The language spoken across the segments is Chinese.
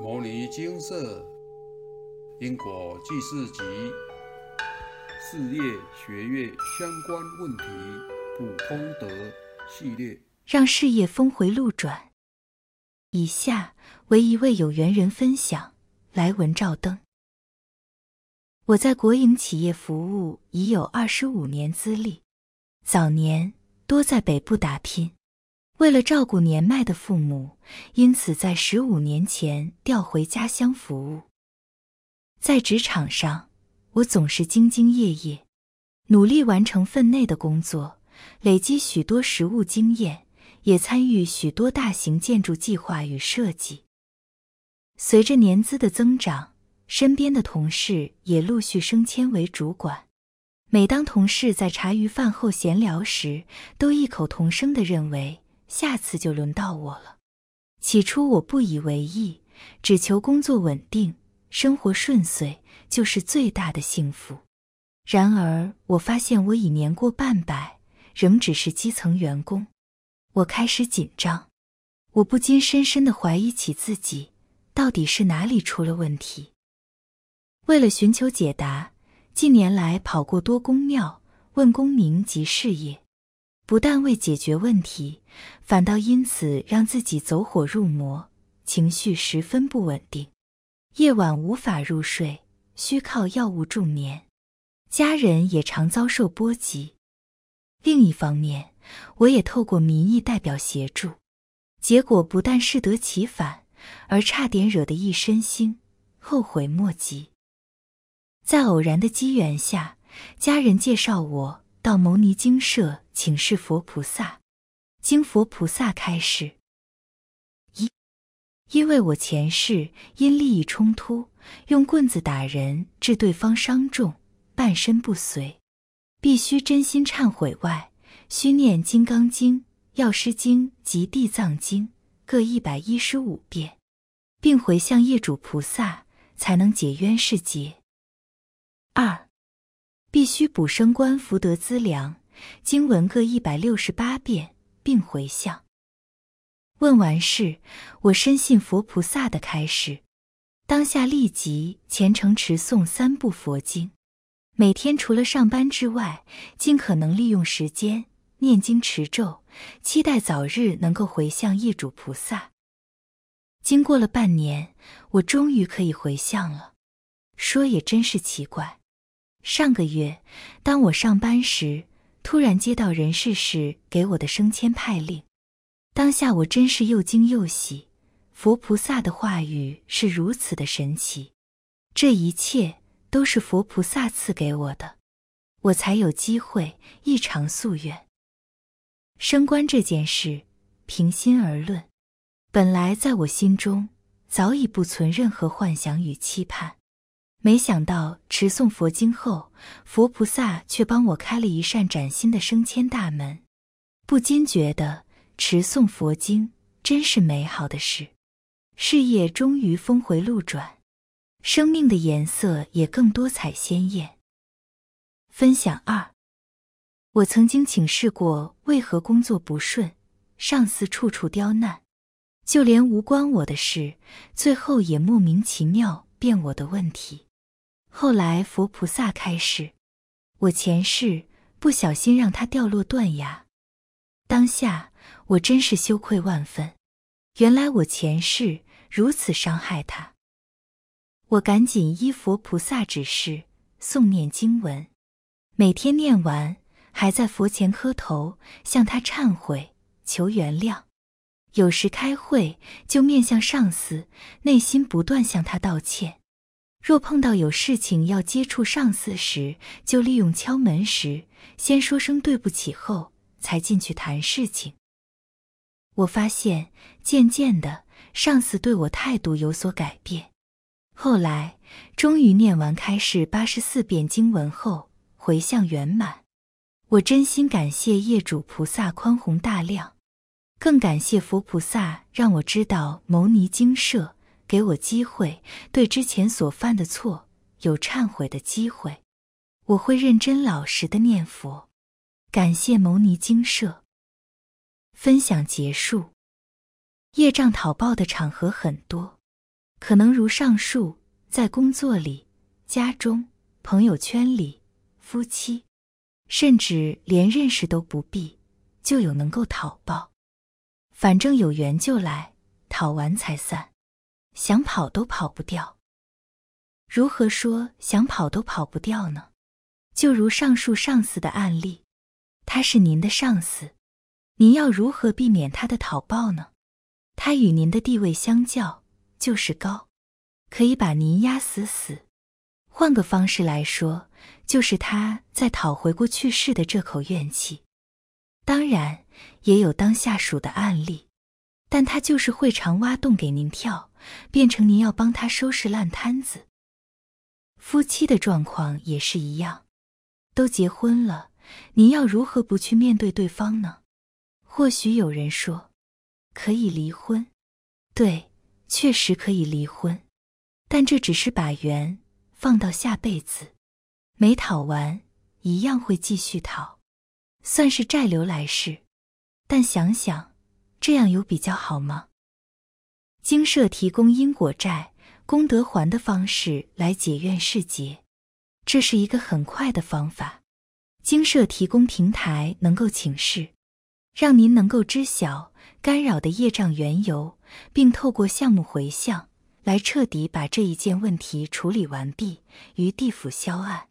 《摩尼金色因果记事集》事业学业相关问题普通德系列，让事业峰回路转。以下为一位有缘人分享来文照灯。我在国营企业服务已有二十五年资历，早年多在北部打拼。为了照顾年迈的父母，因此在十五年前调回家乡服务。在职场上，我总是兢兢业业，努力完成分内的工作，累积许多实务经验，也参与许多大型建筑计划与设计。随着年资的增长，身边的同事也陆续升迁为主管。每当同事在茶余饭后闲聊时，都异口同声地认为。下次就轮到我了。起初我不以为意，只求工作稳定，生活顺遂就是最大的幸福。然而我发现我已年过半百，仍只是基层员工。我开始紧张，我不禁深深的怀疑起自己，到底是哪里出了问题。为了寻求解答，近年来跑过多公庙，问功名及事业。不但未解决问题，反倒因此让自己走火入魔，情绪十分不稳定，夜晚无法入睡，需靠药物助眠，家人也常遭受波及。另一方面，我也透过民意代表协助，结果不但适得其反，而差点惹得一身腥，后悔莫及。在偶然的机缘下，家人介绍我。到牟尼精舍请示佛菩萨，经佛菩萨开示：一，因为我前世因利益冲突，用棍子打人，致对方伤重，半身不遂，必须真心忏悔外，须念《金刚经》《药师经》及《地藏经》各一百一十五遍，并回向业主菩萨，才能解冤释结。二。必须补升官福德资粮，经文各一百六十八遍，并回向。问完事，我深信佛菩萨的开示，当下立即虔诚持诵三部佛经，每天除了上班之外，尽可能利用时间念经持咒，期待早日能够回向业主菩萨。经过了半年，我终于可以回向了。说也真是奇怪。上个月，当我上班时，突然接到人事室给我的升迁派令，当下我真是又惊又喜。佛菩萨的话语是如此的神奇，这一切都是佛菩萨赐给我的，我才有机会一偿夙愿。升官这件事，平心而论，本来在我心中早已不存任何幻想与期盼。没想到持诵佛经后，佛菩萨却帮我开了一扇崭新的升迁大门，不禁觉得持诵佛经真是美好的事，事业终于峰回路转，生命的颜色也更多彩鲜艳。分享二，我曾经请示过为何工作不顺，上司处处刁难，就连无关我的事，最后也莫名其妙变我的问题。后来佛菩萨开示，我前世不小心让他掉落断崖，当下我真是羞愧万分。原来我前世如此伤害他，我赶紧依佛菩萨指示诵念经文，每天念完还在佛前磕头向他忏悔求原谅。有时开会就面向上司，内心不断向他道歉。若碰到有事情要接触上司时，就利用敲门时先说声对不起，后才进去谈事情。我发现，渐渐的，上司对我态度有所改变。后来，终于念完开示八十四遍经文后，回向圆满。我真心感谢业主菩萨宽宏大量，更感谢佛菩萨让我知道牟尼精舍。给我机会，对之前所犯的错有忏悔的机会，我会认真老实的念佛。感谢牟尼精舍。分享结束。业障讨报的场合很多，可能如上述，在工作里、家中、朋友圈里、夫妻，甚至连认识都不必，就有能够讨报。反正有缘就来，讨完才散，想跑都跑不掉。如何说想跑都跑不掉呢？就如上述上司的案例，他是您的上司，您要如何避免他的讨报呢？他与您的地位相较就是高，可以把您压死死。换个方式来说，就是他在讨回过去世的这口怨气。当然也有当下属的案例，但他就是会常挖洞给您跳，变成您要帮他收拾烂摊子。夫妻的状况也是一样，都结婚了，您要如何不去面对对方呢？或许有人说，可以离婚，对，确实可以离婚，但这只是把缘放到下辈子，没讨完，一样会继续讨，算是债留来世。但想想，这样有比较好吗？经社提供因果债。功德还的方式来解怨释结，这是一个很快的方法。经社提供平台，能够请示，让您能够知晓干扰的业障缘由，并透过项目回向来彻底把这一件问题处理完毕，于地府销案，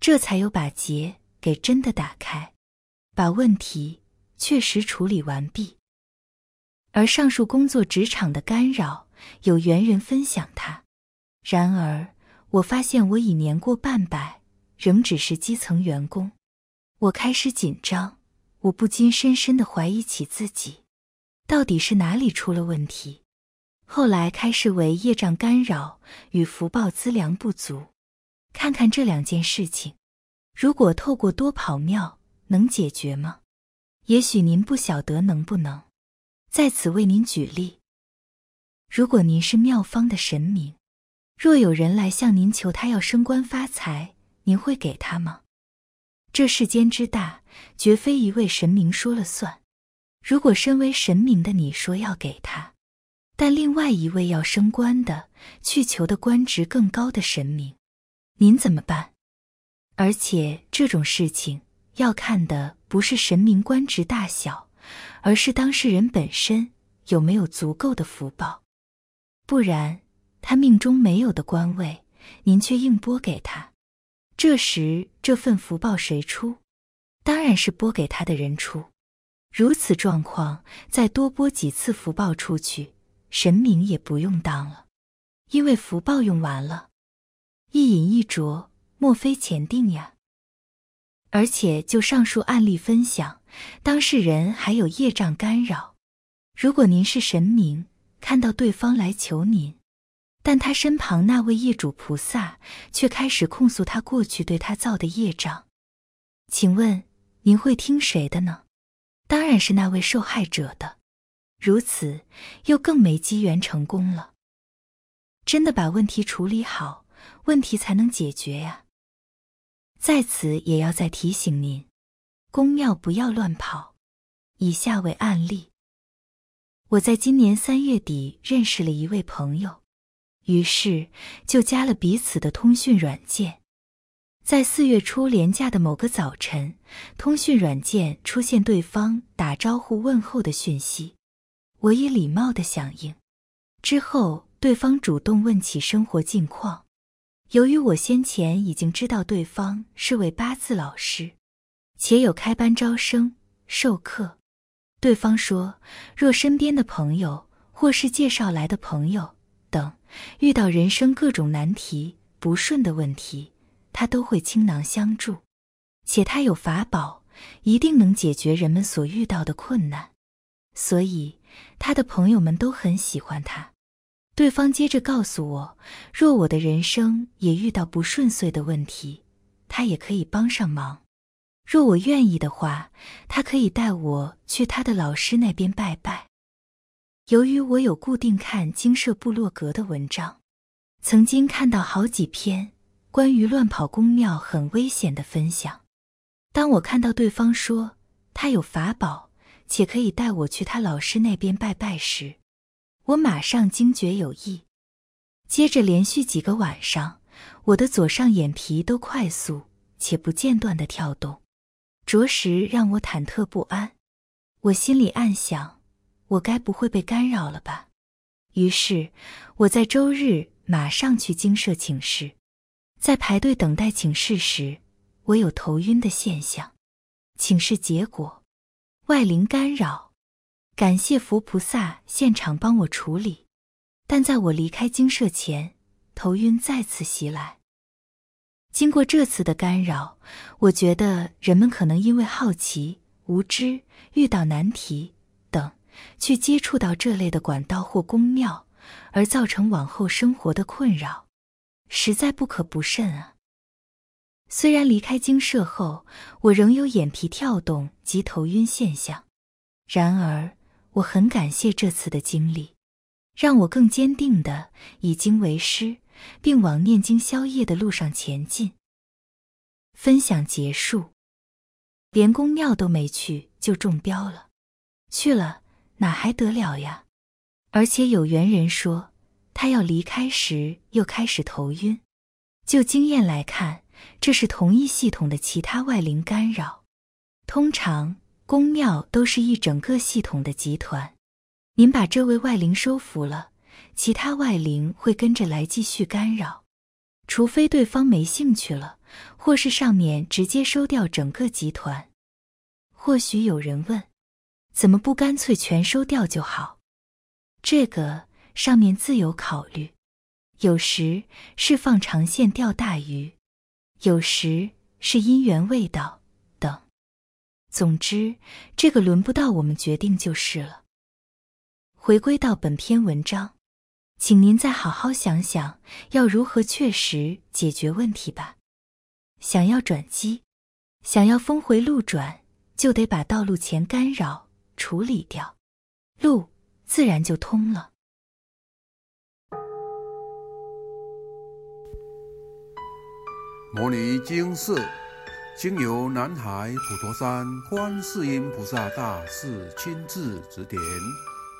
这才有把结给真的打开，把问题确实处理完毕。而上述工作职场的干扰。有缘人分享他，然而我发现我已年过半百，仍只是基层员工。我开始紧张，我不禁深深的怀疑起自己，到底是哪里出了问题？后来开始为业障干扰与福报资粮不足，看看这两件事情，如果透过多跑庙能解决吗？也许您不晓得能不能，在此为您举例。如果您是庙方的神明，若有人来向您求他要升官发财，您会给他吗？这世间之大，绝非一位神明说了算。如果身为神明的你说要给他，但另外一位要升官的去求的官职更高的神明，您怎么办？而且这种事情要看的不是神明官职大小，而是当事人本身有没有足够的福报。不然，他命中没有的官位，您却硬拨给他，这时这份福报谁出？当然是拨给他的人出。如此状况，再多拨几次福报出去，神明也不用当了，因为福报用完了。一饮一啄，莫非前定呀？而且就上述案例分享，当事人还有业障干扰。如果您是神明。看到对方来求您，但他身旁那位业主菩萨却开始控诉他过去对他造的业障，请问您会听谁的呢？当然是那位受害者的。如此又更没机缘成功了。真的把问题处理好，问题才能解决呀。在此也要再提醒您，公庙不要乱跑。以下为案例。我在今年三月底认识了一位朋友，于是就加了彼此的通讯软件。在四月初廉价的某个早晨，通讯软件出现对方打招呼问候的讯息，我也礼貌的响应。之后，对方主动问起生活近况。由于我先前已经知道对方是位八字老师，且有开班招生授课。对方说：“若身边的朋友或是介绍来的朋友等遇到人生各种难题、不顺的问题，他都会倾囊相助，且他有法宝，一定能解决人们所遇到的困难。所以他的朋友们都很喜欢他。”对方接着告诉我：“若我的人生也遇到不顺遂的问题，他也可以帮上忙。”若我愿意的话，他可以带我去他的老师那边拜拜。由于我有固定看经社部落格的文章，曾经看到好几篇关于乱跑公庙很危险的分享。当我看到对方说他有法宝，且可以带我去他老师那边拜拜时，我马上惊觉有异。接着连续几个晚上，我的左上眼皮都快速且不间断的跳动，着实让我忐忑不安。我心里暗想，我该不会被干扰了吧？于是我在周日马上去精舍请示。在排队等待请示时，我有头晕的现象。请示结果，外灵干扰。感谢佛菩萨现场帮我处理。但在我离开精舍前，头晕再次袭来。经过这次的干扰，我觉得人们可能因为好奇、无知、遇到难题等，去接触到这类的管道或宫庙，而造成往后生活的困扰，实在不可不慎啊。虽然离开精舍后，我仍有眼皮跳动及头晕现象，然而我很感谢这次的经历。让我更坚定的以经为师，并往念经消业的路上前进。分享结束，连公庙都没去就中标了，去了哪还得了呀？而且有缘人说他要离开时又开始头晕，就经验来看，这是同一系统的其他外灵干扰。通常宫庙都是一整个系统的集团。您把这位外灵收服了，其他外灵会跟着来继续干扰，除非对方没兴趣了，或是上面直接收掉整个集团。或许有人问，怎么不干脆全收掉就好？这个上面自有考虑。有时是放长线钓大鱼，有时是因缘未到等。总之，这个轮不到我们决定就是了。回归到本篇文章，请您再好好想想要如何确实解决问题吧。想要转机，想要峰回路转，就得把道路前干扰处理掉，路自然就通了。摩尼经寺经由南海普陀山观世音菩萨大士亲自指点。